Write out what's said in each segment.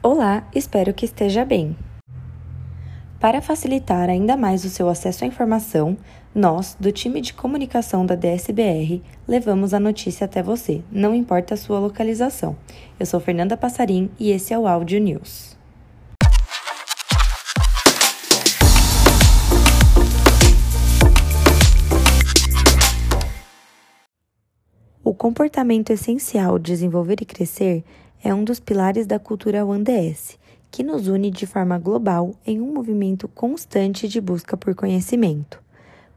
Olá, espero que esteja bem. Para facilitar ainda mais o seu acesso à informação, nós, do time de comunicação da DSBR, levamos a notícia até você, não importa a sua localização. Eu sou Fernanda Passarim e esse é o Áudio News. O comportamento essencial desenvolver e crescer é um dos pilares da cultura OneDS, que nos une de forma global em um movimento constante de busca por conhecimento.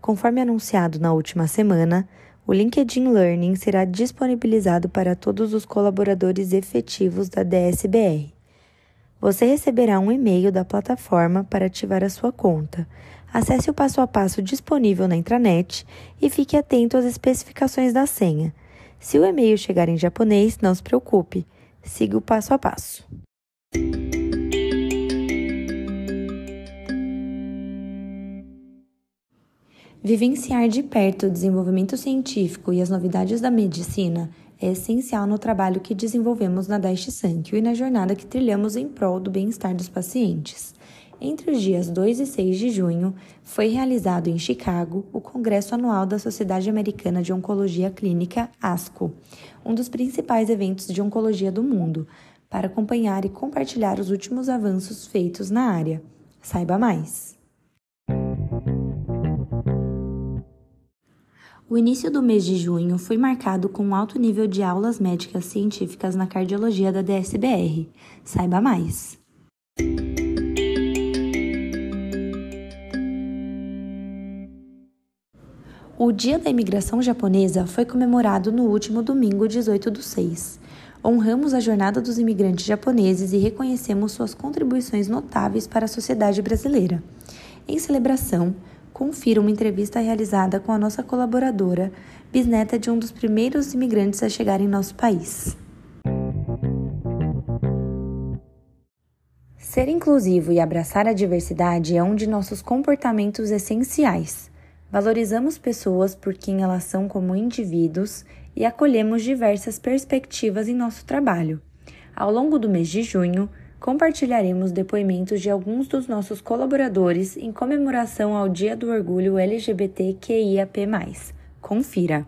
Conforme anunciado na última semana, o LinkedIn Learning será disponibilizado para todos os colaboradores efetivos da DSBR. Você receberá um e-mail da plataforma para ativar a sua conta. Acesse o passo a passo disponível na intranet e fique atento às especificações da senha. Se o e-mail chegar em japonês, não se preocupe Siga o passo a passo. Vivenciar de perto o desenvolvimento científico e as novidades da medicina é essencial no trabalho que desenvolvemos na Daiichi Sankyo e na jornada que trilhamos em prol do bem-estar dos pacientes. Entre os dias 2 e 6 de junho, foi realizado em Chicago o Congresso Anual da Sociedade Americana de Oncologia Clínica, ASCO, um dos principais eventos de oncologia do mundo, para acompanhar e compartilhar os últimos avanços feitos na área. Saiba mais! O início do mês de junho foi marcado com um alto nível de aulas médicas científicas na cardiologia da DSBR. Saiba mais! O Dia da Imigração Japonesa foi comemorado no último domingo, 18 do 6. Honramos a jornada dos imigrantes japoneses e reconhecemos suas contribuições notáveis para a sociedade brasileira. Em celebração, confira uma entrevista realizada com a nossa colaboradora, bisneta de um dos primeiros imigrantes a chegar em nosso país. Ser inclusivo e abraçar a diversidade é um de nossos comportamentos essenciais. Valorizamos pessoas por quem elas são como indivíduos e acolhemos diversas perspectivas em nosso trabalho. Ao longo do mês de junho, compartilharemos depoimentos de alguns dos nossos colaboradores em comemoração ao Dia do Orgulho LGBTQIAP+. Confira!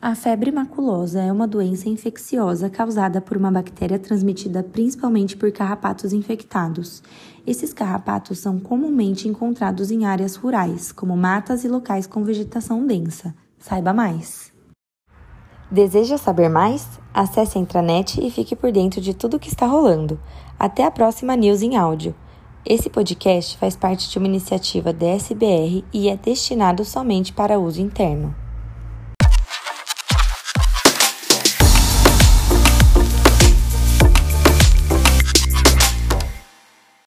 A febre maculosa é uma doença infecciosa causada por uma bactéria transmitida principalmente por carrapatos infectados. Esses carrapatos são comumente encontrados em áreas rurais, como matas e locais com vegetação densa. Saiba mais! Deseja saber mais? Acesse a intranet e fique por dentro de tudo o que está rolando. Até a próxima News em Áudio. Esse podcast faz parte de uma iniciativa da SBR e é destinado somente para uso interno.